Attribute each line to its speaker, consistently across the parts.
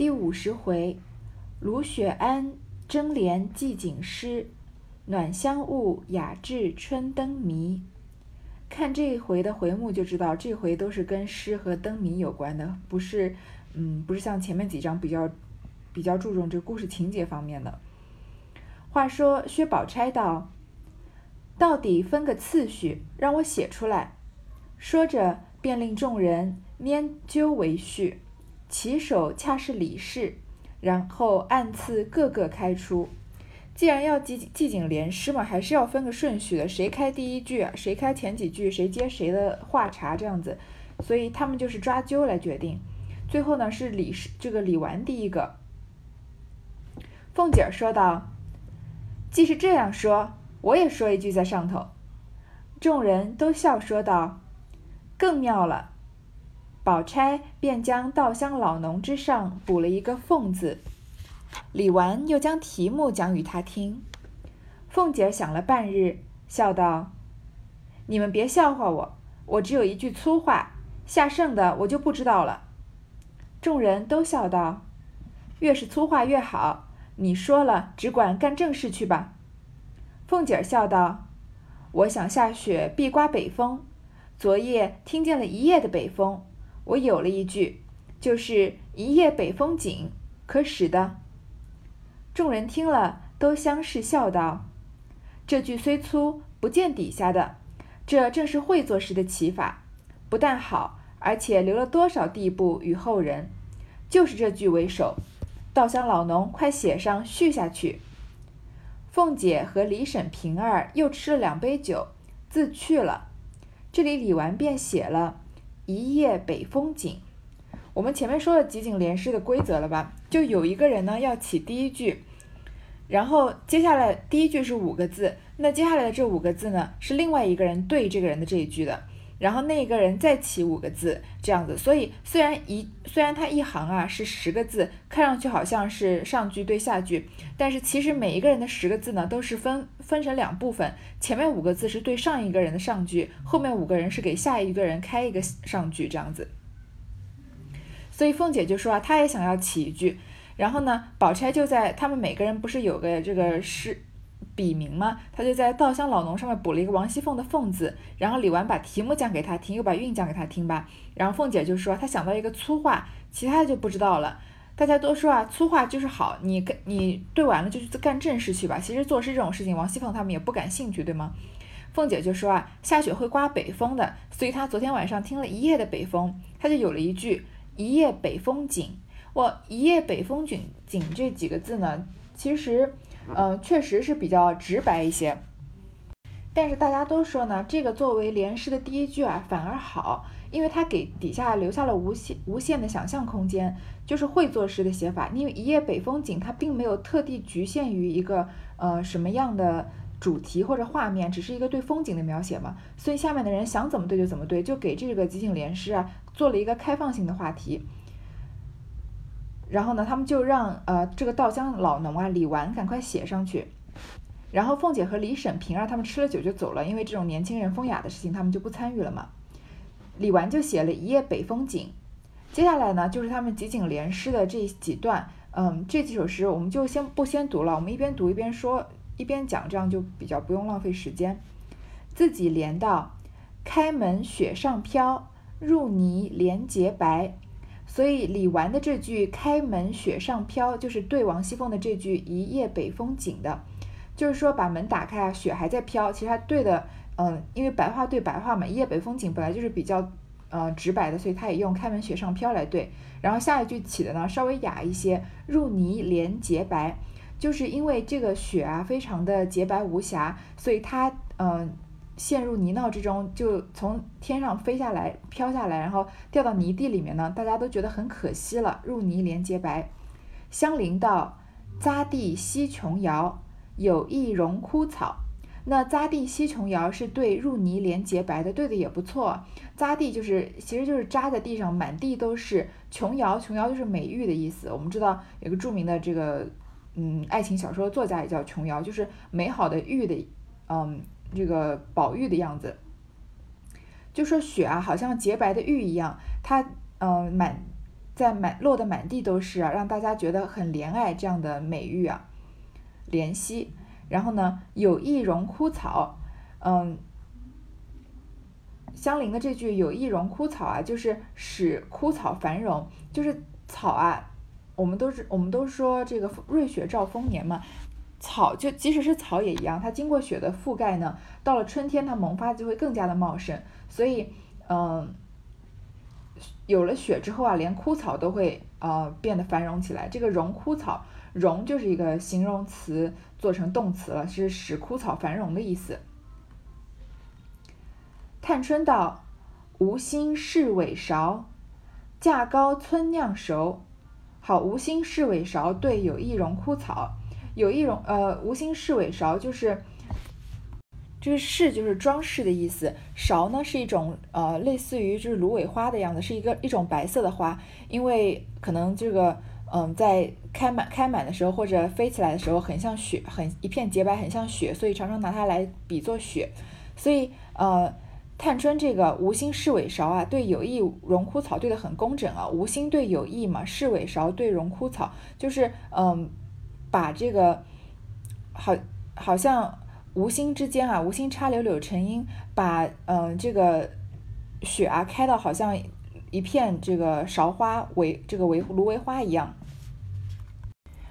Speaker 1: 第五十回，卢雪庵争联寄景诗，暖香雾雅致春灯谜。看这一回的回目就知道，这回都是跟诗和灯谜有关的，不是，嗯，不是像前面几章比较比较注重这故事情节方面的。话说薛宝钗道：“到底分个次序，让我写出来。”说着，便令众人拈阄为序。起手恰是李氏，然后按次各个开出。既然要记记景联诗嘛，还是要分个顺序的，谁开第一句，谁开前几句，谁接谁的话茬这样子。所以他们就是抓阄来决定。最后呢，是李氏这个李纨第一个。凤姐说道：“既是这样说，我也说一句在上头。”众人都笑说道：“更妙了。”宝钗便将“稻香老农”之上补了一个“凤”字，李纨又将题目讲与他听。凤姐想了半日，笑道：“你们别笑话我，我只有一句粗话，下剩的我就不知道了。”众人都笑道：“越是粗话越好，你说了，只管干正事去吧。”凤姐笑道：“我想下雪必刮北风，昨夜听见了一夜的北风。”我有了一句，就是“一夜北风紧”，可使的。众人听了，都相视笑道：“这句虽粗，不见底下的，这正是会作时的起法，不但好，而且留了多少地步与后人。就是这句为首，稻香老农，快写上续下去。”凤姐和李婶、平儿又吃了两杯酒，自去了。这里李纨便写了。一夜北风紧，我们前面说了集景联诗的规则了吧？就有一个人呢要起第一句，然后接下来第一句是五个字，那接下来的这五个字呢是另外一个人对这个人的这一句的，然后那个人再起五个字这样子。所以虽然一虽然它一行啊是十个字，看上去好像是上句对下句，但是其实每一个人的十个字呢都是分分成两部分，前面五个字是对上一个人的上句，后面五个人是给下一个人开一个上句这样子。所以凤姐就说啊，她也想要起一句，然后呢，宝钗就在他们每个人不是有个这个诗笔名吗？他就在稻香老农上面补了一个王熙凤的凤字，然后李纨把题目讲给她听，又把韵讲给她听吧。然后凤姐就说她想到一个粗话，其他的就不知道了。大家都说啊，粗话就是好，你跟你对完了就去干正事去吧。其实做诗这种事情，王熙凤他们也不感兴趣，对吗？凤姐就说啊，下雪会刮北风的，所以她昨天晚上听了一夜的北风，她就有了一句。一夜北风紧，我一夜北风紧紧这几个字呢，其实，呃，确实是比较直白一些。但是大家都说呢，这个作为连诗的第一句啊，反而好，因为它给底下留下了无限无限的想象空间，就是会作诗的写法。因为一夜北风紧，它并没有特地局限于一个呃什么样的主题或者画面，只是一个对风景的描写嘛，所以下面的人想怎么对就怎么对，就给这个即景联诗啊。做了一个开放性的话题，然后呢，他们就让呃这个稻香老农啊李纨赶快写上去，然后凤姐和李婶、平儿他们吃了酒就走了，因为这种年轻人风雅的事情他们就不参与了嘛。李纨就写了一夜北风紧，接下来呢就是他们集景联诗的这几段，嗯，这几首诗我们就先不先读了，我们一边读一边说一边讲，这样就比较不用浪费时间。自己连到开门雪上飘。入泥莲洁白，所以李纨的这句“开门雪上飘”就是对王熙凤的这句“一夜北风紧”的，就是说把门打开啊，雪还在飘。其实他对的，嗯，因为白话对白话嘛，“一夜北风紧”本来就是比较呃直白的，所以他也用“开门雪上飘”来对。然后下一句起的呢稍微雅一些，“入泥莲洁白”，就是因为这个雪啊非常的洁白无瑕，所以它嗯。陷入泥淖之中，就从天上飞下来，飘下来，然后掉到泥地里面呢。大家都觉得很可惜了。入泥连洁白，香菱道：“匝地西琼瑶，有意容枯草。”那匝地西琼瑶是对入泥连洁白的，对的也不错。匝地就是其实就是扎在地上，满地都是琼瑶，琼瑶就是美玉的意思。我们知道有个著名的这个嗯爱情小说作家也叫琼瑶，就是美好的玉的嗯。这个宝玉的样子，就说雪啊，好像洁白的玉一样，它嗯满在满落的满地都是啊，让大家觉得很怜爱这样的美玉啊，怜惜。然后呢，有意荣枯草，嗯，相邻的这句有意荣枯草啊，就是使枯草繁荣，就是草啊，我们都是我们都说这个瑞雪兆丰年嘛，草就即使是草也一样，它经过雪的覆盖呢，到了春天它萌发就会更加的茂盛，所以嗯，有了雪之后啊，连枯草都会呃变得繁荣起来，这个荣枯草。荣就是一个形容词做成动词了，是使枯草繁荣的意思。探春道：“无心试尾勺，架高村酿熟。”好，无心试尾勺对有意荣枯草，有意荣呃，无心试尾勺就是这个饰就是装饰的意思，勺呢是一种呃类似于就是芦苇花的样子，是一个一种白色的花，因为可能这个。嗯，在开满开满的时候，或者飞起来的时候，很像雪，很一片洁白，很像雪，所以常常拿它来比作雪。所以，呃，探春这个无心试尾勺啊，对有意荣枯草对的很工整啊。无心对有意嘛，试尾勺对荣枯草，就是嗯，把这个好，好像无心之间啊，无心插柳柳成荫，把嗯这个雪啊开到好像一片这个芍花为这个为芦苇花一样。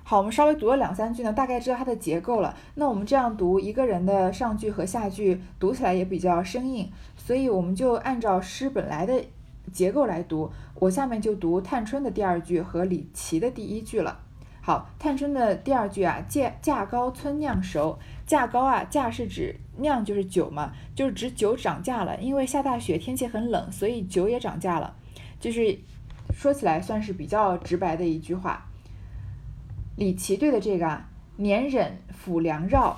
Speaker 1: 好，我们稍微读了两三句呢，大概知道它的结构了。那我们这样读一个人的上句和下句，读起来也比较生硬，所以我们就按照诗本来的结构来读。我下面就读探春的第二句和李琦的第一句了。好，探春的第二句啊，价价高村酿熟，价高啊，价是指酿就是酒嘛，就是指酒涨价了。因为下大雪，天气很冷，所以酒也涨价了。就是说起来算是比较直白的一句话。李琦对的这个啊，年忍抚粮绕，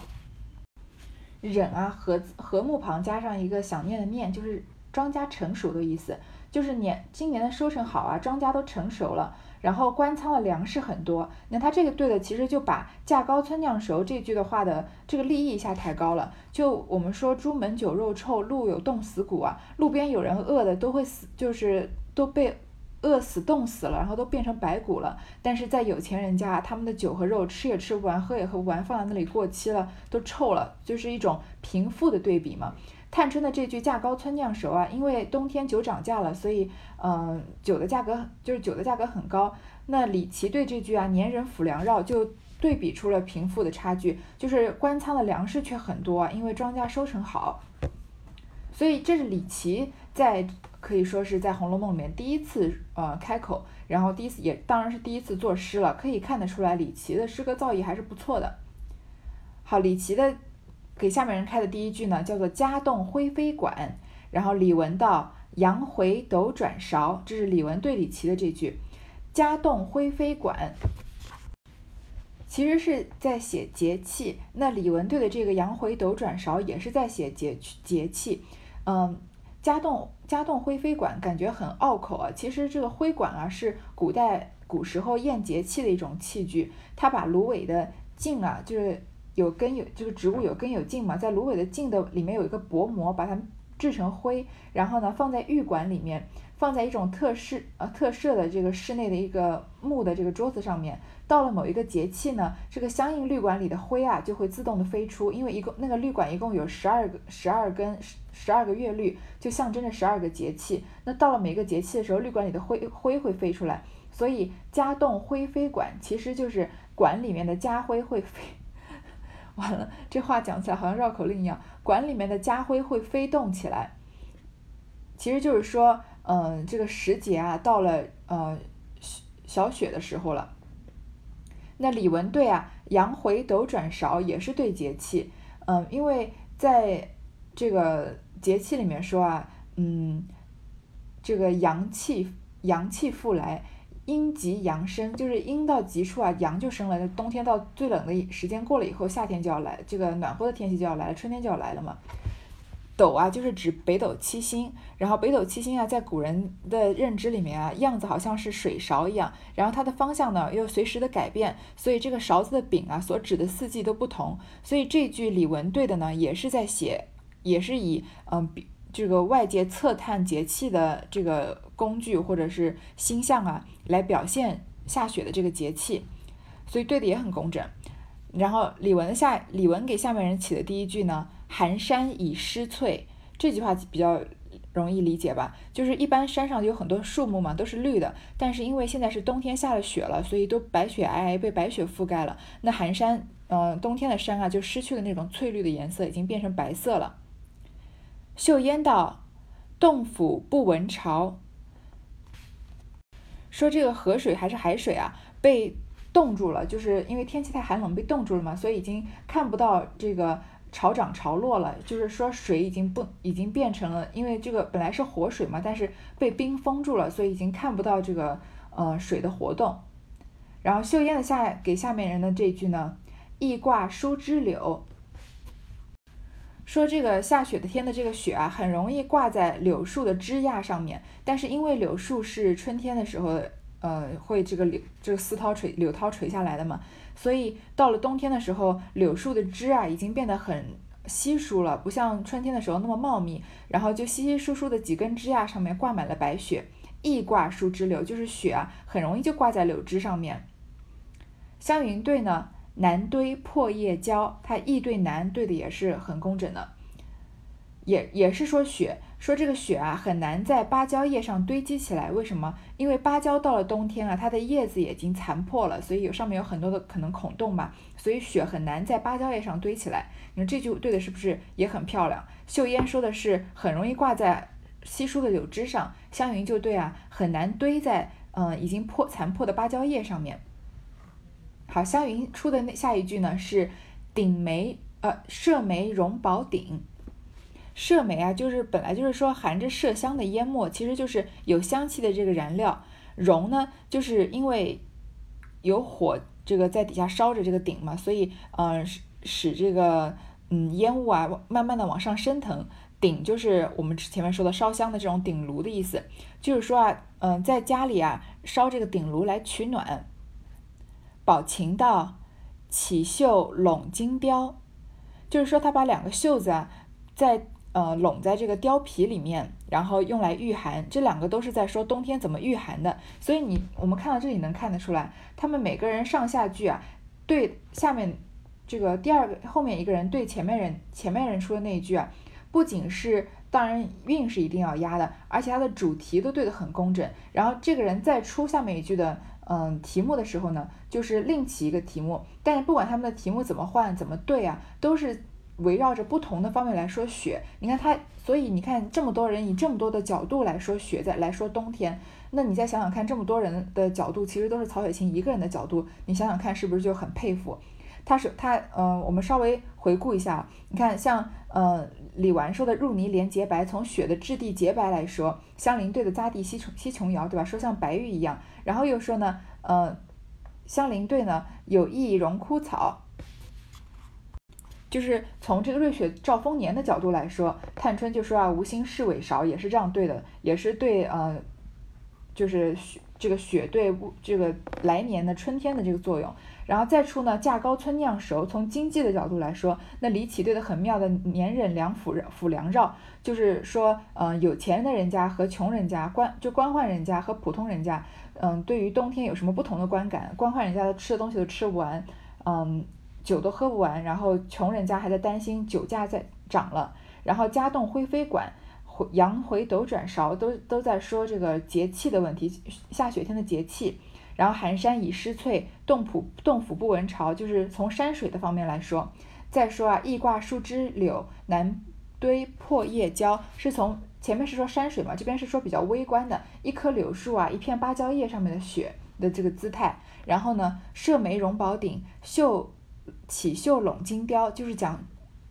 Speaker 1: 忍啊，禾禾木旁加上一个想念的念，就是庄稼成熟的意思，就是年今年的收成好啊，庄稼都成熟了，然后官仓的粮食很多。那他这个对的，其实就把价高村酿熟这句的话的这个立意一下抬高了。就我们说朱门酒肉臭，路有冻死骨啊，路边有人饿的都会死，就是都被。饿死、冻死了，然后都变成白骨了。但是在有钱人家，他们的酒和肉吃也吃不完，喝也喝不完，放在那里过期了，都臭了，就是一种贫富的对比嘛。探春的这句“价高村酿熟”啊，因为冬天酒涨价了，所以嗯，酒的价格就是酒的价格很高。那李琦对这句啊“年人府粮绕”就对比出了贫富的差距，就是官仓的粮食却很多，啊因为庄稼收成好。所以这是李琦在。可以说是在《红楼梦》里面第一次呃开口，然后第一次也当然是第一次作诗了，可以看得出来李琦的诗歌造诣还是不错的。好，李琦的给下面人开的第一句呢，叫做“家栋灰飞馆”，然后李文道“杨回斗转勺”，这是李文对李琦的这句“家栋灰飞馆”，其实是在写节气。那李文对的这个“杨回斗转勺”也是在写节节气，嗯。家栋家栋灰飞馆感觉很拗口啊，其实这个灰馆啊是古代古时候验节气的一种器具，它把芦苇的茎啊，就是有根有这个植物有根有茎嘛，在芦苇的茎的里面有一个薄膜，把它制成灰，然后呢放在玉馆里面，放在一种特室呃特设的这个室内的一个木的这个桌子上面。到了某一个节气呢，这个相应绿管里的灰啊就会自动的飞出，因为一共那个绿管一共有十二个十二根十十二个月绿，就象征着十二个节气。那到了每个节气的时候，绿管里的灰灰会飞出来，所以家动灰飞管其实就是管里面的家灰会飞。完了，这话讲起来好像绕口令一样，管里面的家灰会飞动起来，其实就是说，嗯，这个时节啊到了呃小雪的时候了。那李文对啊，阳回斗转勺也是对节气，嗯，因为在这个节气里面说啊，嗯，这个阳气阳气复来，阴极阳生，就是阴到极处啊，阳就生了。冬天到最冷的时间过了以后，夏天就要来，这个暖和的天气就要来了，春天就要来了嘛。斗啊，就是指北斗七星，然后北斗七星啊，在古人的认知里面啊，样子好像是水勺一样，然后它的方向呢又随时的改变，所以这个勺子的柄啊，所指的四季都不同。所以这句李文对的呢，也是在写，也是以嗯比这个外界测探节气的这个工具或者是星象啊，来表现下雪的这个节气，所以对的也很工整。然后李文的下李文给下面人起的第一句呢，寒山已失翠，这句话比较容易理解吧？就是一般山上有很多树木嘛，都是绿的，但是因为现在是冬天下了雪了，所以都白雪皑皑，被白雪覆盖了。那寒山，嗯，冬天的山啊，就失去了那种翠绿的颜色，已经变成白色了。秀烟道：“洞府不闻潮。”说这个河水还是海水啊，被冻住了，就是因为天气太寒冷被冻住了嘛，所以已经看不到这个潮涨潮落了。就是说水已经不已经变成了，因为这个本来是活水嘛，但是被冰封住了，所以已经看不到这个呃水的活动。然后秀烟的下给下面人的这句呢：“易挂疏枝柳。”说这个下雪的天的这个雪啊，很容易挂在柳树的枝桠上面。但是因为柳树是春天的时候，呃，会这个柳这个丝绦垂柳涛垂下来的嘛，所以到了冬天的时候，柳树的枝啊已经变得很稀疏了，不像春天的时候那么茂密。然后就稀稀疏疏的几根枝桠上面挂满了白雪，易挂树枝柳，就是雪啊，很容易就挂在柳枝上面。湘云对呢？难堆破叶胶，它易对难对的也是很工整的，也也是说雪，说这个雪啊很难在芭蕉叶上堆积起来。为什么？因为芭蕉到了冬天啊，它的叶子已经残破了，所以有上面有很多的可能孔洞嘛，所以雪很难在芭蕉叶上堆起来。你看这句对的是不是也很漂亮？秀烟说的是很容易挂在稀疏的柳枝上，湘云就对啊，很难堆在嗯已经破残破的芭蕉叶上面。好，湘云出的那下一句呢是顶梅呃麝梅荣宝鼎，麝梅啊就是本来就是说含着麝香的烟墨，其实就是有香气的这个燃料。荣呢就是因为有火这个在底下烧着这个鼎嘛，所以呃使使这个嗯烟雾啊慢慢的往上升腾。鼎就是我们前面说的烧香的这种鼎炉的意思，就是说啊嗯在家里啊烧这个鼎炉来取暖。宝琴道：“起袖拢金貂，就是说他把两个袖子啊，在呃拢在这个貂皮里面，然后用来御寒。这两个都是在说冬天怎么御寒的。所以你我们看到这里能看得出来，他们每个人上下句啊，对下面这个第二个后面一个人对前面人前面人说的那一句啊，不仅是当然韵是一定要押的，而且它的主题都对得很工整。然后这个人再出下面一句的。”嗯，题目的时候呢，就是另起一个题目，但是不管他们的题目怎么换怎么对啊，都是围绕着不同的方面来说雪。你看他，所以你看这么多人以这么多的角度来说雪，在来说冬天，那你再想想看，这么多人的角度其实都是曹雪芹一个人的角度，你想想看是不是就很佩服？他是他，嗯，我们稍微回顾一下，你看像，嗯，李纨说的入泥连洁白，从雪的质地洁白来说，香菱对的匝地西琼西琼瑶，对吧？说像白玉一样。然后又说呢，呃，香菱对呢有意荣枯草，就是从这个瑞雪兆丰年的角度来说，探春就说啊无心事尾勺，也是这样对的，也是对呃，就是雪这个雪对这个来年的春天的这个作用。然后再出呢价高村酿熟，从经济的角度来说，那李启对的很妙的年忍粮府府粮绕，就是说，嗯，有钱的人家和穷人家官就官宦人家和普通人家。嗯，对于冬天有什么不同的观感？官宦人家的吃的东西都吃不完，嗯，酒都喝不完，然后穷人家还在担心酒价在涨了，然后家栋灰飞馆，回羊回斗转勺，都都在说这个节气的问题，下雪天的节气。然后寒山已失翠，洞府洞府不闻潮，就是从山水的方面来说。再说啊，易挂树枝柳，难堆破叶胶，是从。前面是说山水嘛，这边是说比较微观的，一棵柳树啊，一片芭蕉叶上面的雪的这个姿态。然后呢，射梅荣宝鼎，绣起绣拢金貂，就是讲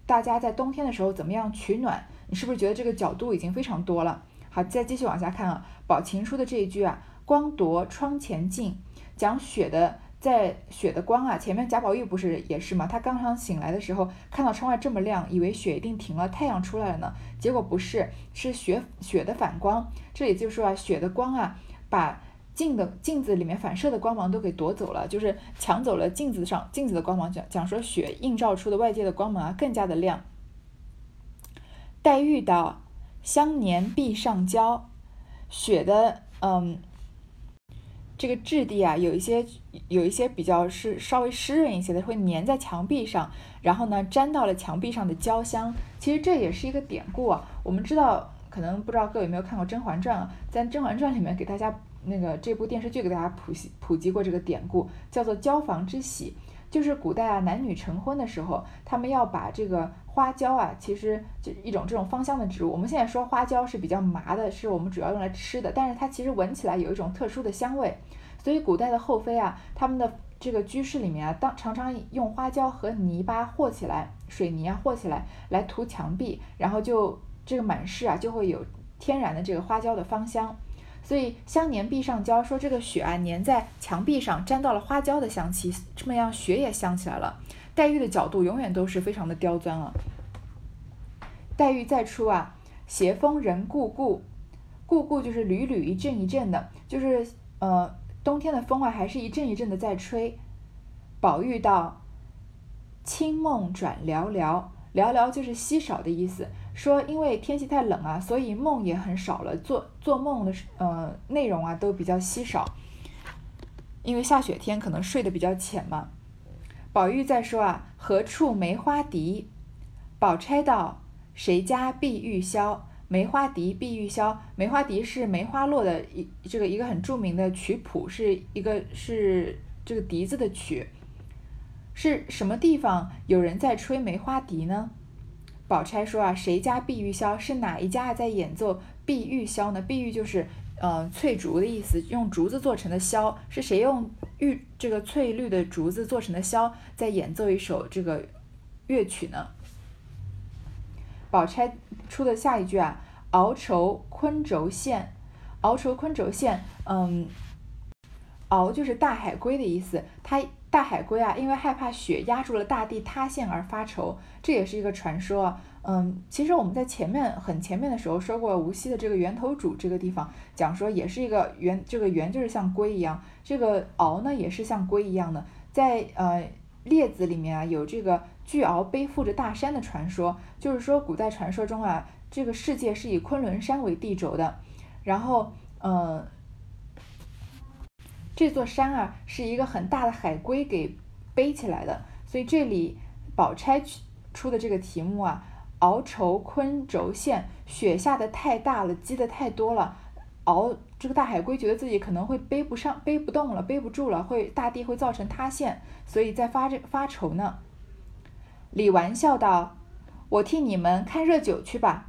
Speaker 1: 大家在冬天的时候怎么样取暖。你是不是觉得这个角度已经非常多了？好，再继续往下看啊，宝琴书的这一句啊，光夺窗前镜，讲雪的。在雪的光啊，前面贾宝玉不是也是吗？他刚刚醒来的时候，看到窗外这么亮，以为雪一定停了，太阳出来了呢。结果不是，是雪雪的反光。这也就是说啊，雪的光啊，把镜的镜子里面反射的光芒都给夺走了，就是抢走了镜子上镜子的光芒。讲讲说雪映照出的外界的光芒啊，更加的亮。黛玉道：“香年壁上焦，雪的嗯，这个质地啊，有一些有一些比较是稍微湿润一些的，会粘在墙壁上，然后呢粘到了墙壁上的焦香。其实这也是一个典故啊。我们知道，可能不知道各位有没有看过《甄嬛传》啊，在《甄嬛传》里面给大家那个这部电视剧给大家普及普及过这个典故，叫做焦房之喜。就是古代啊，男女成婚的时候，他们要把这个花椒啊，其实就一种这种芳香的植物。我们现在说花椒是比较麻的，是我们主要用来吃的，但是它其实闻起来有一种特殊的香味。所以古代的后妃啊，他们的这个居室里面啊，当常常用花椒和泥巴和起来，水泥啊和起来来涂墙壁，然后就这个满室啊就会有天然的这个花椒的芳香。所以香粘壁上胶，说这个雪啊粘在墙壁上，沾到了花椒的香气，这么样雪也香起来了。黛玉的角度永远都是非常的刁钻了。黛玉再出啊，斜风人故故，故故就是缕缕一阵一阵的，就是呃冬天的风啊，还是一阵一阵的在吹。宝玉道：清梦转寥寥，寥寥就是稀少的意思。说因为天气太冷啊，所以梦也很少了，做做梦的呃内容啊都比较稀少。因为下雪天可能睡得比较浅嘛。宝玉在说啊，何处梅花笛？宝钗道：谁家碧玉箫？梅花笛，碧玉箫。梅花笛是梅花落的一这个一个很著名的曲谱，是一个是这个笛子的曲。是什么地方有人在吹梅花笛呢？宝钗说啊，谁家碧玉箫是哪一家在演奏碧玉箫呢？碧玉就是呃翠竹的意思，用竹子做成的箫，是谁用玉这个翠绿的竹子做成的箫在演奏一首这个乐曲呢？宝钗出的下一句啊，熬愁昆轴线，熬愁昆轴线，嗯，熬就是大海龟的意思，它。大海龟啊，因为害怕雪压住了大地塌陷而发愁，这也是一个传说。嗯，其实我们在前面很前面的时候说过，无锡的这个源头渚这个地方，讲说也是一个源，这个源就是像龟一样，这个鳌呢也是像龟一样的。在呃列子里面啊，有这个巨鳌背负着大山的传说，就是说古代传说中啊，这个世界是以昆仑山为地轴的，然后嗯。这座山啊，是一个很大的海龟给背起来的，所以这里宝钗出的这个题目啊，鳌愁昆轴线，雪下的太大了，积的太多了，鳌这个大海龟觉得自己可能会背不上，背不动了，背不住了，会大地会造成塌陷，所以在发这发愁呢。李纨笑道：“我替你们看热酒去吧。”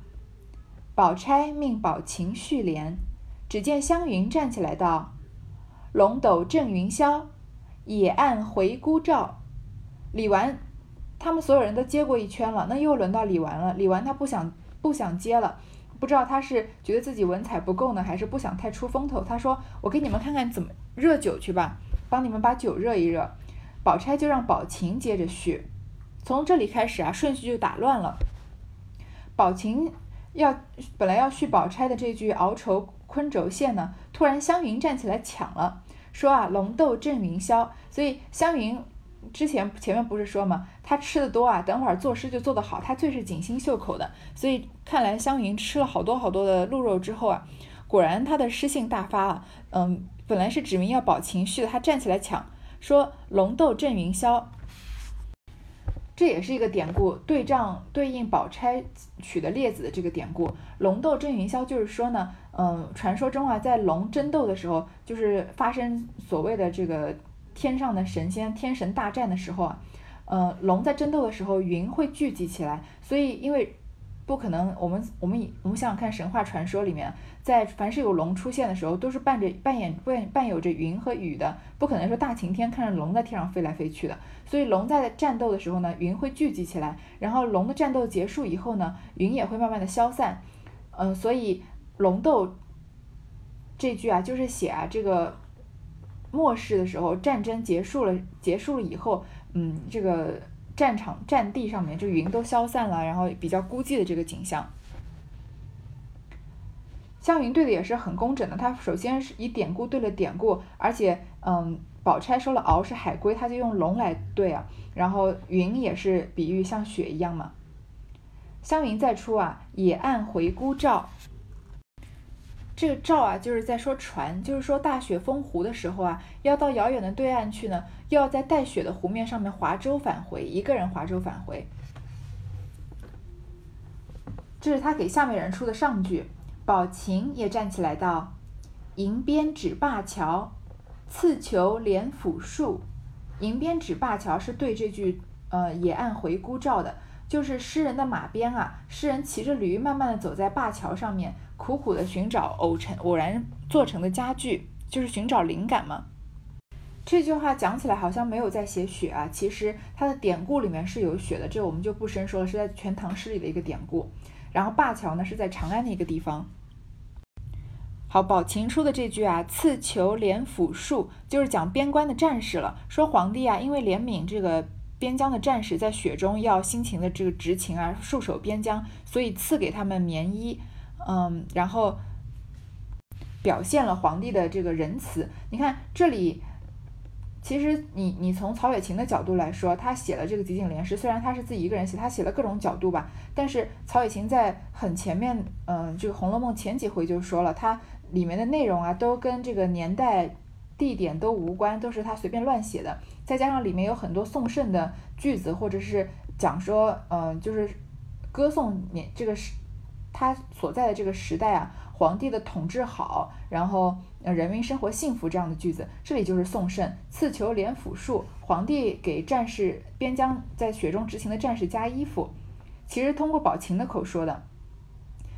Speaker 1: 宝钗命宝琴续帘，只见湘云站起来道。龙斗震云霄，野岸回孤照。李纨他们所有人都接过一圈了，那又轮到李纨了。李纨他不想不想接了，不知道他是觉得自己文采不够呢，还是不想太出风头。他说：“我给你们看看怎么热酒去吧，帮你们把酒热一热。”宝钗就让宝琴接着续。从这里开始啊，顺序就打乱了。宝琴要本来要续宝钗的这句“熬愁”。昆轴线呢？突然湘云站起来抢了，说啊，龙斗震云霄。所以湘云之前前面不是说吗？他吃的多啊，等会儿作诗就做得好。他最是锦心绣口的，所以看来湘云吃了好多好多的鹿肉之后啊，果然他的诗性大发啊。嗯，本来是指明要保情绪的，他站起来抢，说龙斗震云霄。这也是一个典故，对仗对应宝钗取的列子的这个典故。龙斗震云霄，就是说呢，嗯，传说中啊，在龙争斗的时候，就是发生所谓的这个天上的神仙天神大战的时候啊，呃，龙在争斗的时候，云会聚集起来，所以因为。不可能，我们我们我们想想看，神话传说里面，在凡是有龙出现的时候，都是伴着扮演伴伴有着云和雨的，不可能说大晴天看着龙在天上飞来飞去的。所以龙在战斗的时候呢，云会聚集起来，然后龙的战斗结束以后呢，云也会慢慢的消散。嗯，所以龙斗这句啊，就是写啊这个末世的时候，战争结束了，结束了以后，嗯，这个。战场战地上面，就云都消散了，然后比较孤寂的这个景象。湘云对的也是很工整的，他首先是以典故对了典故，而且，嗯，宝钗说了鳌是海龟，他就用龙来对啊，然后云也是比喻像雪一样嘛。湘云再出啊，野岸回孤照。这个棹啊，就是在说船，就是说大雪封湖的时候啊，要到遥远的对岸去呢，又要在带雪的湖面上面划舟返回，一个人划舟返回。这是他给下面人出的上句。宝琴也站起来道：“迎边指灞桥，刺球连抚树。”迎边指灞桥是对这句呃“野岸回孤照”的，就是诗人的马鞭啊，诗人骑着驴慢慢的走在灞桥上面，苦苦的寻找偶成偶然做成的家具，就是寻找灵感嘛。这句话讲起来好像没有在写雪啊，其实它的典故里面是有雪的，这我们就不深说了，是在《全唐诗》里的一个典故。然后灞桥呢是在长安的一个地方。好，宝琴出的这句啊，“刺裘连抚戍”就是讲边关的战士了。说皇帝啊，因为怜悯这个边疆的战士在雪中要辛勤的这个执勤啊，戍守边疆，所以赐给他们棉衣。嗯，然后表现了皇帝的这个仁慈。你看这里。其实你你从曹雪芹的角度来说，他写了这个集锦联诗，虽然他是自己一个人写，他写了各种角度吧，但是曹雪芹在很前面，嗯，这个《红楼梦》前几回就说了，它里面的内容啊，都跟这个年代、地点都无关，都是他随便乱写的。再加上里面有很多宋盛的句子，或者是讲说，嗯，就是歌颂年这个时他所在的这个时代啊，皇帝的统治好，然后。人民生活幸福这样的句子，这里就是宋盛赐求连抚树，皇帝给战士边疆在雪中执勤的战士加衣服，其实通过宝琴的口说的。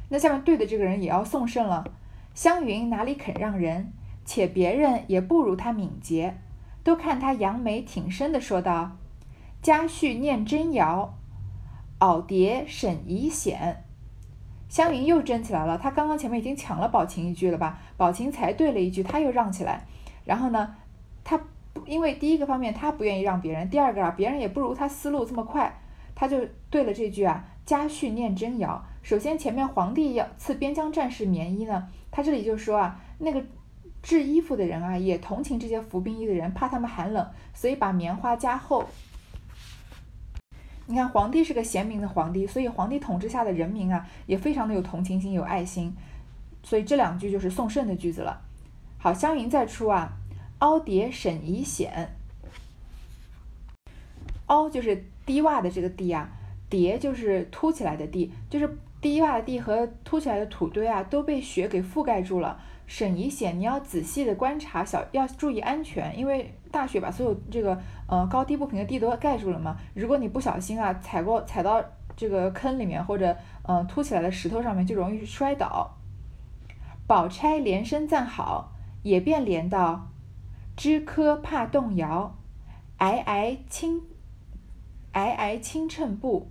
Speaker 1: 那下面对的这个人也要宋盛了，湘云哪里肯让人，且别人也不如他敏捷，都看他扬眉挺身的说道：“家婿念真谣，袄蝶审疑显。”湘云又争起来了，他刚刚前面已经抢了宝琴一句了吧？宝琴才对了一句，他又让起来。然后呢，他因为第一个方面他不愿意让别人，第二个啊，别人也不如他思路这么快，他就对了这句啊，家训念真谣。首先前面皇帝要赐边疆战士棉衣呢，他这里就说啊，那个制衣服的人啊，也同情这些服兵役的人，怕他们寒冷，所以把棉花加厚。你看，皇帝是个贤明的皇帝，所以皇帝统治下的人民啊，也非常的有同情心、有爱心，所以这两句就是宋盛的句子了。好，湘云再出啊，凹叠沈宜显。凹就是低洼的这个地啊，叠就是凸起来的地，就是低洼的地和凸起来的土堆啊，都被雪给覆盖住了。沈宜险，你要仔细的观察，小要注意安全，因为大雪把所有这个呃高低不平的地都盖住了嘛。如果你不小心啊，踩过踩到这个坑里面或者呃凸起来的石头上面，就容易摔倒。宝钗连声赞好，也便连道：知科怕动摇，皑皑轻皑皑轻称步。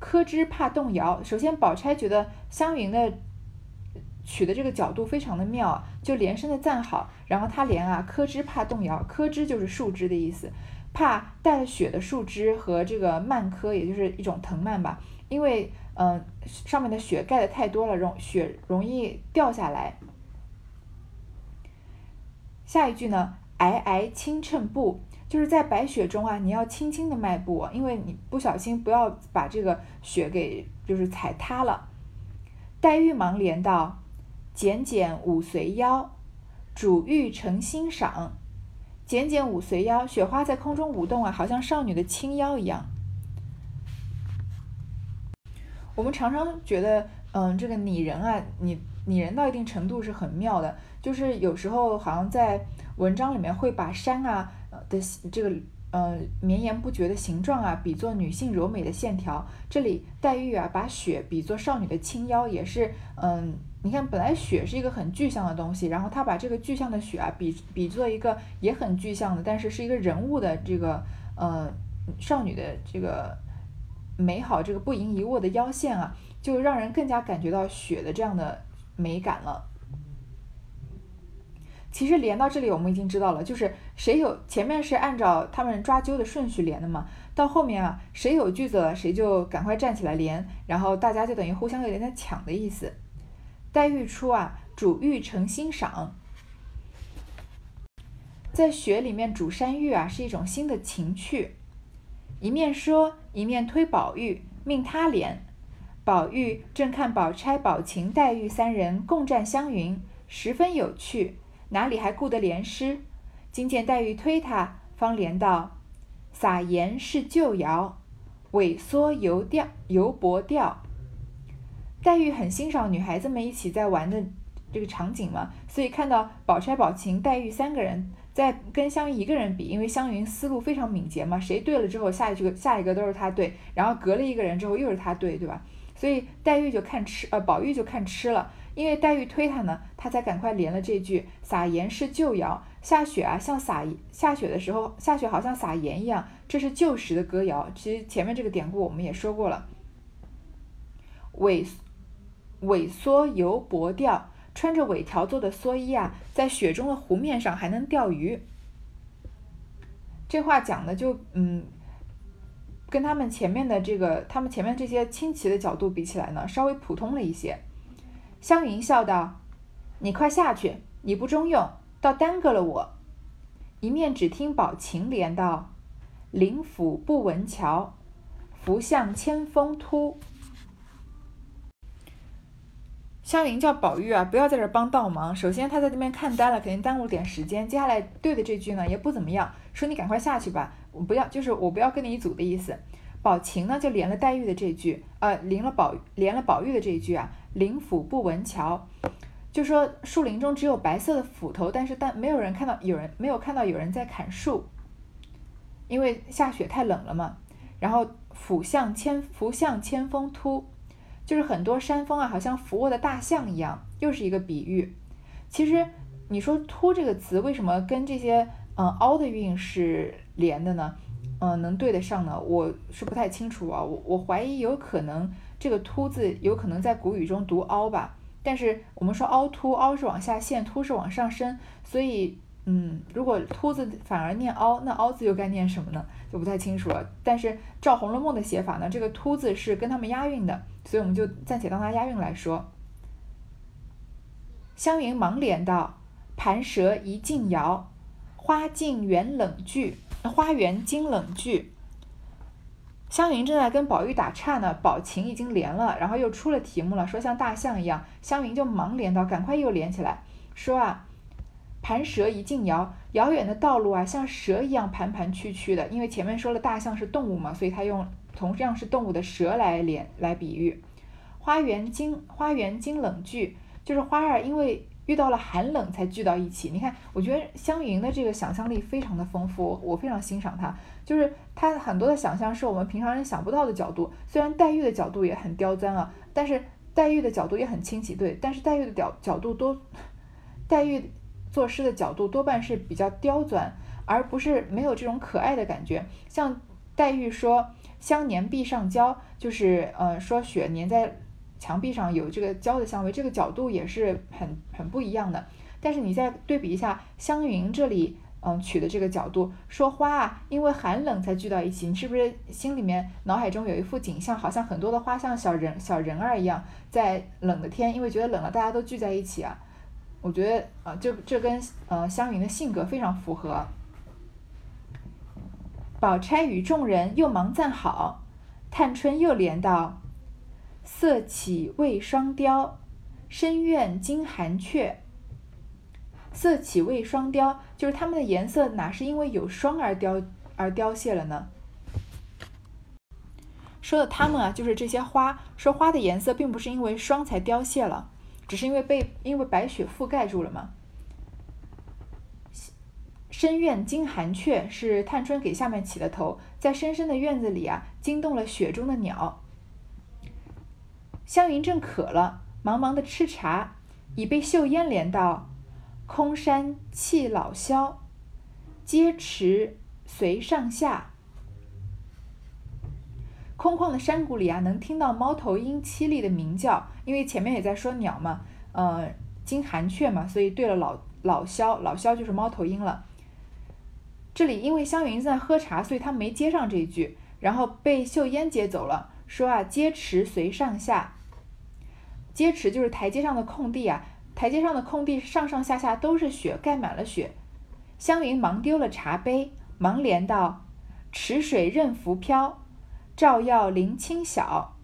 Speaker 1: 科之怕动摇，首先宝钗觉得湘云的。取的这个角度非常的妙，就连声的赞好，然后他连啊，柯枝怕动摇，柯枝就是树枝的意思，怕带了雪的树枝和这个蔓柯，也就是一种藤蔓吧，因为嗯上面的雪盖的太多了，容雪容易掉下来。下一句呢，皑皑轻称步，就是在白雪中啊，你要轻轻的迈步，因为你不小心不要把这个雪给就是踩塌了。黛玉忙连道。剪剪舞随腰，主玉成欣赏。剪剪舞随腰，雪花在空中舞动啊，好像少女的轻腰一样。我们常常觉得，嗯，这个拟人啊，拟拟人到一定程度是很妙的，就是有时候好像在文章里面会把山啊的这个。呃，绵延不绝的形状啊，比作女性柔美的线条。这里黛玉啊，把雪比作少女的轻腰，也是，嗯，你看，本来雪是一个很具象的东西，然后他把这个具象的雪啊，比比作一个也很具象的，但是是一个人物的这个，呃，少女的这个美好，这个不盈一握的腰线啊，就让人更加感觉到雪的这样的美感了。其实连到这里，我们已经知道了，就是谁有前面是按照他们抓阄的顺序连的嘛，到后面啊，谁有句子了，谁就赶快站起来连，然后大家就等于互相有点在抢的意思。黛玉出啊，煮玉成欣赏，在雪里面煮山芋啊，是一种新的情趣。一面说，一面推宝玉，命他连。宝玉正看宝钗、宝琴、黛玉三人共战湘云，十分有趣，哪里还顾得怜诗？今见黛玉推他，方怜道：“撒盐是旧谣，萎缩犹调犹薄调。”黛玉很欣赏女孩子们一起在玩的这个场景嘛，所以看到宝钗、宝琴、黛玉三个人在跟湘云一个人比，因为湘云思路非常敏捷嘛，谁对了之后，下一句下一个都是他对，然后隔了一个人之后又是他对，对吧？所以黛玉就看吃，呃，宝玉就看吃了，因为黛玉推他呢，他才赶快连了这句“撒盐是旧谣”，下雪啊，像撒下雪的时候下雪好像撒盐一样，这是旧时的歌谣。其实前面这个典故我们也说过了，尾。萎缩犹薄钓，穿着尾条做的蓑衣啊，在雪中的湖面上还能钓鱼。这话讲的就嗯，跟他们前面的这个，他们前面这些清奇的角度比起来呢，稍微普通了一些。湘云笑道：“你快下去，你不中用，倒耽搁了我。”一面只听宝琴连道：“灵府不闻桥，福向千峰突。”湘菱叫宝玉啊，不要在这帮倒忙。首先他在那边看呆了，肯定耽误点时间。接下来对的这句呢也不怎么样，说你赶快下去吧，我不要，就是我不要跟你一组的意思。宝琴呢就连了黛玉的这句，呃，连了宝连了宝玉的这句啊，林斧不闻桥，就说树林中只有白色的斧头，但是但没有人看到有人没有看到有人在砍树，因为下雪太冷了嘛。然后斧向千斧向千峰突。就是很多山峰啊，好像俯卧的大象一样，又是一个比喻。其实你说“凸”这个词为什么跟这些嗯凹的韵是连的呢？嗯，能对得上呢？我是不太清楚啊。我我怀疑有可能这个“凸”字有可能在古语中读凹吧。但是我们说凹凸，凹是往下陷，凸是往上升，所以。嗯，如果秃字反而念凹，那凹字又该念什么呢？就不太清楚了。但是照《红楼梦》的写法呢，这个秃字是跟他们押韵的，所以我们就暂且当它押韵来说。湘云忙连道：“盘蛇一径摇，花径远冷句，花园惊冷句。”湘云正在跟宝玉打岔呢，宝琴已经连了，然后又出了题目了，说像大象一样，湘云就忙连到：“赶快又连起来，说啊。”盘蛇一径遥，遥远的道路啊，像蛇一样盘盘曲曲的。因为前面说了大象是动物嘛，所以他用同样是动物的蛇来连来比喻。花园经花园经冷聚，就是花儿因为遇到了寒冷才聚到一起。你看，我觉得湘云的这个想象力非常的丰富，我非常欣赏她。就是她很多的想象是我们平常人想不到的角度。虽然黛玉的角度也很刁钻啊，但是黛玉的角度也很清奇，对。但是黛玉的角角度都，黛玉。作诗的角度多半是比较刁钻，而不是没有这种可爱的感觉。像黛玉说“香粘壁上胶”，就是呃说雪粘在墙壁上有这个胶的香味，这个角度也是很很不一样的。但是你再对比一下湘云这里嗯取的这个角度，说花啊，因为寒冷才聚到一起，你是不是心里面脑海中有一幅景象，好像很多的花像小人小人儿一样，在冷的天，因为觉得冷了，大家都聚在一起啊。我觉得啊，这这跟呃湘云的性格非常符合。宝钗与众人又忙赞好，探春又连道：“色起未双雕，深院惊寒雀。”色起未双雕，就是它们的颜色哪是因为有霜而凋而凋谢了呢？说的它们啊，就是这些花。说花的颜色并不是因为霜才凋谢了。只是因为被因为白雪覆盖住了嘛。深院惊寒雀是探春给下面起的头，在深深的院子里啊，惊动了雪中的鸟。湘云正渴了，忙忙的吃茶，已被秀烟连道：“空山气老萧，阶池随上下。”空旷的山谷里啊，能听到猫头鹰凄厉的鸣叫，因为前面也在说鸟嘛，呃，惊寒雀嘛，所以对了老老萧，老萧就是猫头鹰了。这里因为湘云在喝茶，所以他没接上这一句，然后被秀烟接走了，说啊，阶池随上下，阶池就是台阶上的空地啊，台阶上的空地上上下下都是雪，盖满了雪。湘云忙丢了茶杯，忙连道：“池水任浮漂。”照耀林清晓，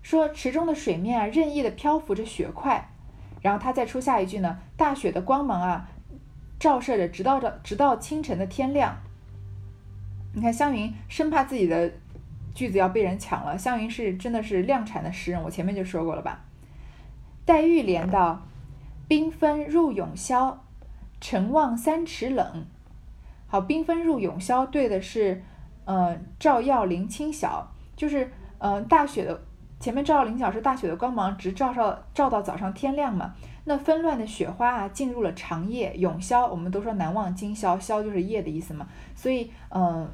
Speaker 1: 说池中的水面啊任意的漂浮着雪块，然后他再出下一句呢，大雪的光芒啊照射着，直到着直到清晨的天亮。你看湘云生怕自己的句子要被人抢了，湘云是真的是量产的诗人，我前面就说过了吧。黛玉连道：“缤纷入永霄，晨望三尺冷。”好，缤纷入永宵对的是，呃，照耀林清晓，就是呃大雪的前面照耀林晓是大雪的光芒直照照照到早上天亮嘛。那纷乱的雪花啊进入了长夜，永宵我们都说难忘今宵，宵就是夜的意思嘛，所以嗯。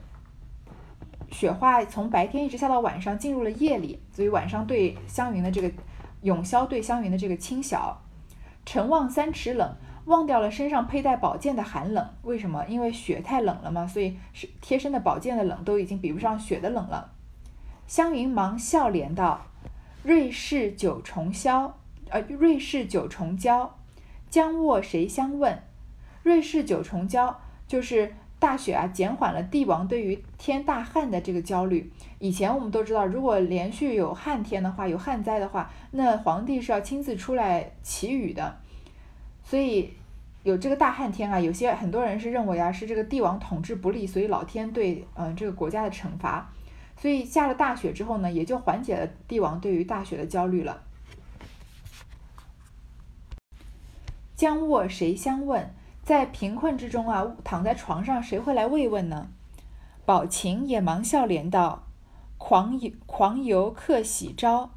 Speaker 1: 雪花从白天一直下到晚上，进入了夜里，所以晚上对湘云的这个永宵对湘云的这个清晓，晨望三尺冷，忘掉了身上佩戴宝剑的寒冷。为什么？因为雪太冷了嘛，所以是贴身的宝剑的冷都已经比不上雪的冷了。湘云忙笑脸道：“瑞士九重霄，呃，瑞士九重娇，将卧谁相问？瑞士九重霄就是。”大雪啊，减缓了帝王对于天大旱的这个焦虑。以前我们都知道，如果连续有旱天的话，有旱灾的话，那皇帝是要亲自出来祈雨的。所以有这个大旱天啊，有些很多人是认为啊，是这个帝王统治不力，所以老天对嗯这个国家的惩罚。所以下了大雪之后呢，也就缓解了帝王对于大雪的焦虑了。将卧谁相问？在贫困之中啊，躺在床上，谁会来慰问呢？宝琴也忙笑脸道：“狂游狂游客喜招，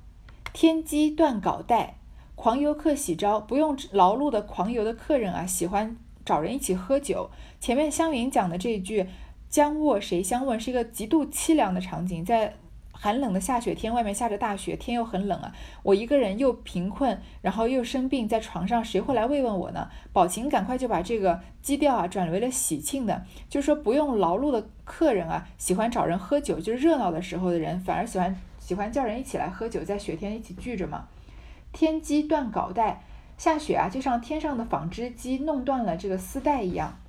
Speaker 1: 天机断稿带。狂游客喜招，不用劳碌的狂游的客人啊，喜欢找人一起喝酒。前面湘云讲的这一句‘将卧谁相问’是一个极度凄凉的场景，在。”寒冷的下雪天，外面下着大雪，天又很冷啊！我一个人又贫困，然后又生病，在床上，谁会来慰问我呢？宝琴赶快就把这个基调啊转为了喜庆的，就是说不用劳碌的客人啊，喜欢找人喝酒，就是热闹的时候的人，反而喜欢喜欢叫人一起来喝酒，在雪天一起聚着嘛。天机断稿带，下雪啊，就像天上的纺织机弄断了这个丝带一样。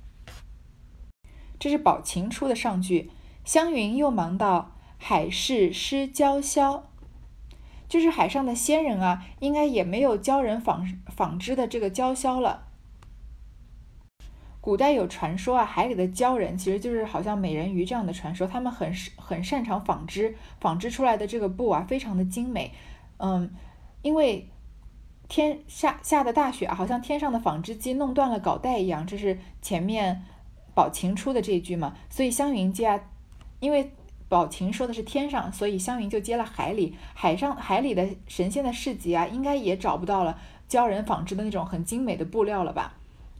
Speaker 1: 这是宝琴出的上句，湘云又忙道。海市失教绡，就是海上的仙人啊，应该也没有鲛人纺纺织的这个教绡了。古代有传说啊，海里的鲛人其实就是好像美人鱼这样的传说，他们很很擅长纺织，纺织出来的这个布啊，非常的精美。嗯，因为天下下的大雪啊，好像天上的纺织机弄断了稿带一样，这是前面宝琴出的这句嘛，所以湘云接啊，因为。宝琴说的是天上，所以湘云就接了海里。海上海里的神仙的市集啊，应该也找不到了鲛人纺织的那种很精美的布料了吧？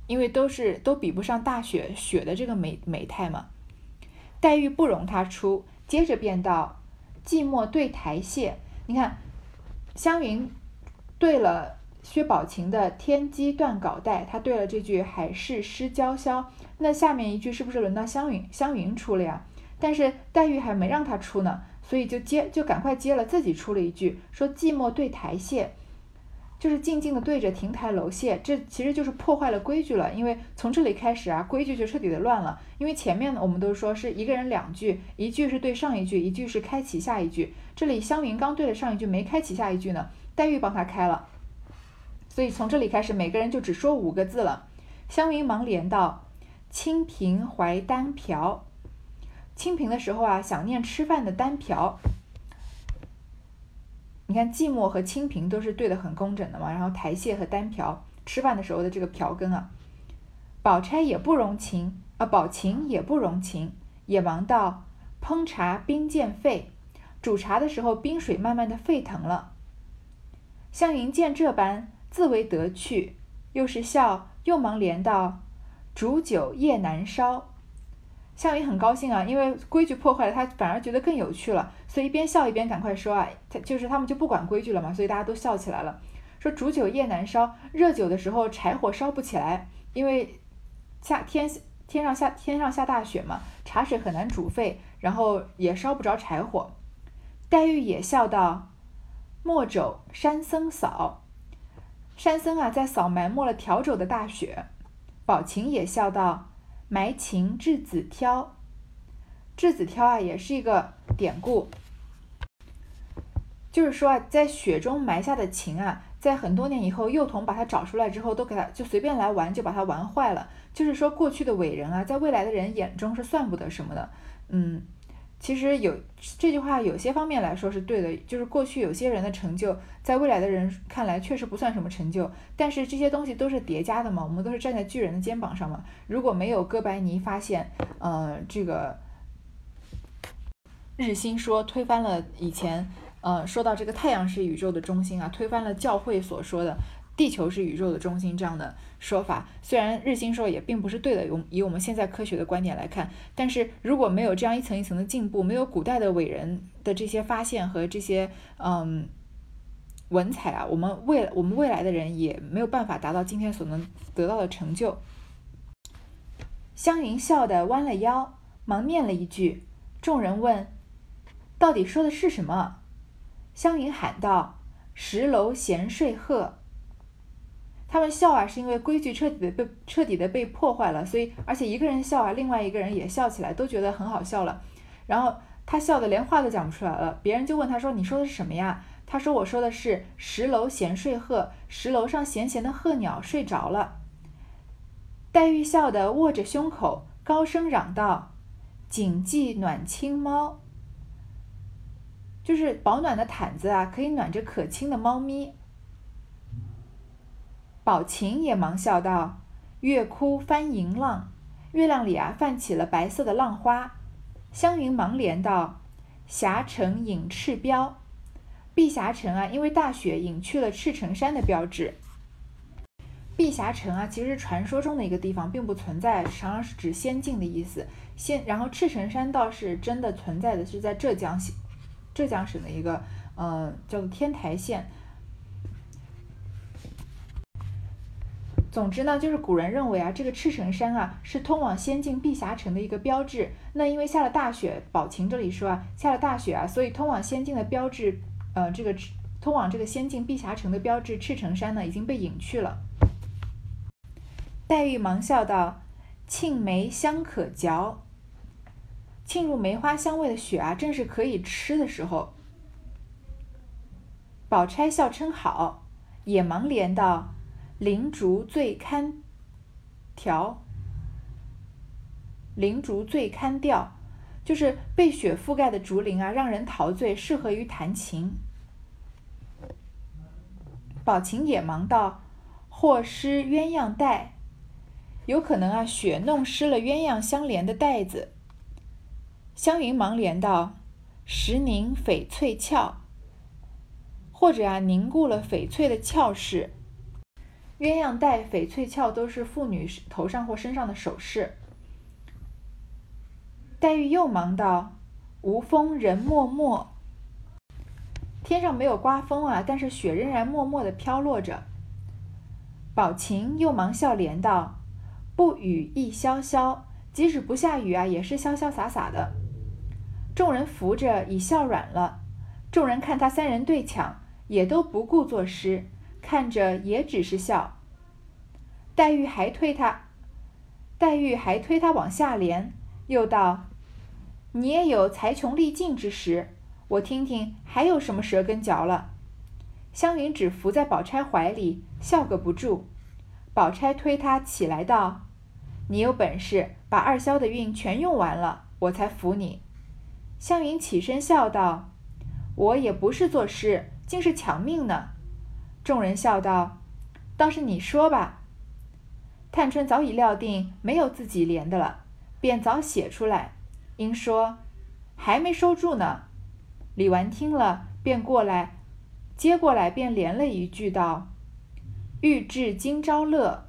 Speaker 1: 因为都是都比不上大雪雪的这个美美态嘛。黛玉不容他出，接着便道：“寂寞对台榭。”你看，湘云对了薛宝琴的“天机断稿带”，他对了这句“海市失娇绡”，那下面一句是不是轮到湘云湘云出了呀？但是黛玉还没让他出呢，所以就接就赶快接了，自己出了一句说“寂寞对台榭”，就是静静的对着亭台楼榭，这其实就是破坏了规矩了。因为从这里开始啊，规矩就彻底的乱了。因为前面呢我们都说是一个人两句，一句是对上一句，一句是开启下一句。这里湘云刚对了上一句，没开启下一句呢，黛玉帮他开了，所以从这里开始，每个人就只说五个字了。湘云忙连道：“清平怀单瓢。”清贫的时候啊，想念吃饭的单瓢。你看寂寞和清贫都是对的很工整的嘛。然后台榭和单瓢，吃饭的时候的这个瓢羹啊。宝钗也不容情啊，宝琴也不容情，也忙道：烹茶冰渐沸，煮茶的时候冰水慢慢的沸腾了。湘云见这般，自为得趣，又是笑，又忙连道：煮酒夜难烧。项羽很高兴啊，因为规矩破坏了，他反而觉得更有趣了，所以一边笑一边赶快说啊，他就是他们就不管规矩了嘛，所以大家都笑起来了。说煮酒夜难烧，热酒的时候柴火烧不起来，因为下天天上下天上下大雪嘛，茶水很难煮沸，然后也烧不着柴火。黛玉也笑道：“墨肘山僧扫，山僧啊在扫埋没了条帚的大雪。”宝琴也笑道。埋情稚子挑，稚子挑啊，也是一个典故。就是说啊，在雪中埋下的情啊，在很多年以后，幼童把它找出来之后，都给他就随便来玩，就把它玩坏了。就是说，过去的伟人啊，在未来的人眼中是算不得什么的。嗯，其实有这句话，有些方面来说是对的，就是过去有些人的成就，在未来的人看来确实不算什么成就。但是这些东西都是叠加的嘛，我们都是站在巨人的肩膀上嘛。如果没有哥白尼发现，呃，这个日心说推翻了以前。呃，说到这个太阳是宇宙的中心啊，推翻了教会所说的地球是宇宙的中心这样的说法。虽然日心说也并不是对的，用以我们现在科学的观点来看，但是如果没有这样一层一层的进步，没有古代的伟人的这些发现和这些嗯文采啊，我们未我们未来的人也没有办法达到今天所能得到的成就。湘云笑得弯了腰，忙念了一句，众人问：“到底说的是什么？”湘云喊道：“十楼闲睡鹤。”他们笑啊，是因为规矩彻底的被彻底的被破坏了，所以而且一个人笑啊，另外一个人也笑起来，都觉得很好笑了。然后他笑得连话都讲不出来了。别人就问他说：“你说的是什么呀？”他说：“我说的是十楼闲睡鹤，十楼上闲闲的鹤鸟睡着了。”黛玉笑得握着胸口，高声嚷道：“谨记暖青猫。”就是保暖的毯子啊，可以暖着可亲的猫咪。宝琴也忙笑道：“月窟翻银浪，月亮里啊泛起了白色的浪花。”湘云忙连道：“霞城隐赤标，碧霞城啊，因为大雪隐去了赤城山的标志。碧霞城啊，其实传说中的一个地方，并不存在，常常是指仙境的意思。仙，然后赤城山倒是真的存在的，是在浙江。”浙江省的一个呃叫做天台县。总之呢，就是古人认为啊，这个赤城山啊是通往仙境碧霞城的一个标志。那因为下了大雪，宝琴这里说啊，下了大雪啊，所以通往仙境的标志，呃，这个通往这个仙境碧霞城的标志赤城山呢已经被隐去了。黛玉忙笑道：“沁梅香可嚼。”沁入梅花香味的雪啊，正是可以吃的时候。宝钗笑称好，也忙连道：“灵竹最堪调，灵竹最堪调，就是被雪覆盖的竹林啊，让人陶醉，适合于弹琴。”宝琴也忙道：“或湿鸳鸯带，有可能啊，雪弄湿了鸳鸯相连的带子。”湘云忙连道：“时凝翡翠俏，或者啊，凝固了翡翠的俏势。鸳鸯带、翡翠翘都是妇女头上或身上的首饰。”黛玉又忙道：“无风人默默，天上没有刮风啊，但是雪仍然默默的飘落着。”宝琴又忙笑连道：“不雨亦潇潇，即使不下雨啊，也是潇潇洒洒的。”众人扶着，已笑软了。众人看他三人对抢，也都不顾作诗，看着也只是笑。黛玉还推他，黛玉还推他往下连，又道：“你也有才穷力尽之时，我听听还有什么舌根嚼了。”湘云只伏在宝钗怀里，笑个不住。宝钗推他起来道：“你有本事把二萧的运全用完了，我才服你。”湘云起身笑道：“我也不是作诗，竟是抢命呢。”众人笑道：“倒是你说吧。”探春早已料定没有自己连的了，便早写出来。因说：“还没收住呢。”李纨听了，便过来接过来，便连了一句道：“欲至今朝乐。”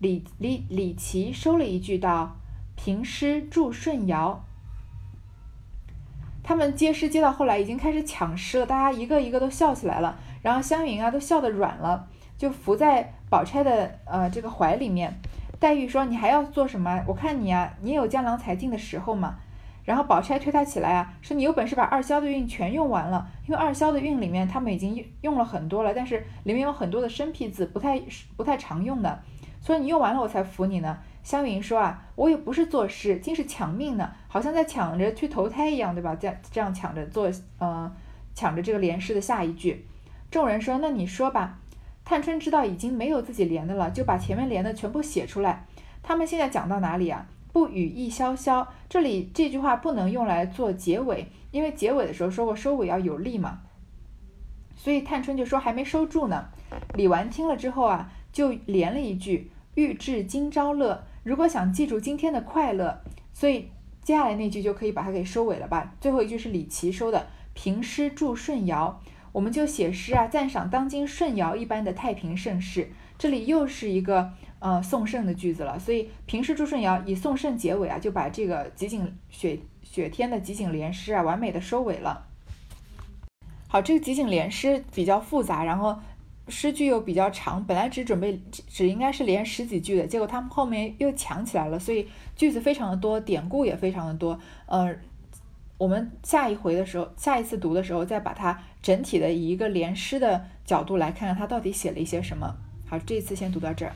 Speaker 1: 李李李琦收了一句道：“平诗祝顺尧。”他们接诗接到后来已经开始抢诗了，大家一个一个都笑起来了，然后湘云啊都笑得软了，就伏在宝钗的呃这个怀里面。黛玉说：“你还要做什么？我看你啊，你也有江郎才尽的时候嘛。”然后宝钗推他起来啊，说：“你有本事把二萧的韵全用完了，因为二萧的韵里面他们已经用了很多了，但是里面有很多的生僻字，不太不太常用的，所以你用完了我才服你呢。”湘云说啊，我也不是作诗，竟是抢命呢，好像在抢着去投胎一样，对吧？这样这样抢着做，呃，抢着这个连诗的下一句。众人说：“那你说吧。”探春知道已经没有自己连的了，就把前面连的全部写出来。他们现在讲到哪里啊？不语意潇潇，这里这句话不能用来做结尾，因为结尾的时候说过收尾要有力嘛。所以探春就说还没收住呢。李纨听了之后啊，就连了一句：“欲至今朝乐。”如果想记住今天的快乐，所以接下来那句就可以把它给收尾了吧。最后一句是李琦收的：“平诗祝舜尧。”我们就写诗啊，赞赏当今舜尧一般的太平盛世。这里又是一个呃宋圣的句子了，所以平诗祝舜尧以宋圣结尾啊，就把这个集锦雪雪天的集锦联诗啊，完美的收尾了。好，这个集锦联诗比较复杂，然后诗句又比较长，本来只准备只应该是连十几句的，结果他们后面又抢起来了，所以句子非常的多，典故也非常的多。呃，我们下一回的时候，下一次读的时候，再把它整体的以一个连诗的角度来看看它到底写了一些什么。好，这次先读到这儿。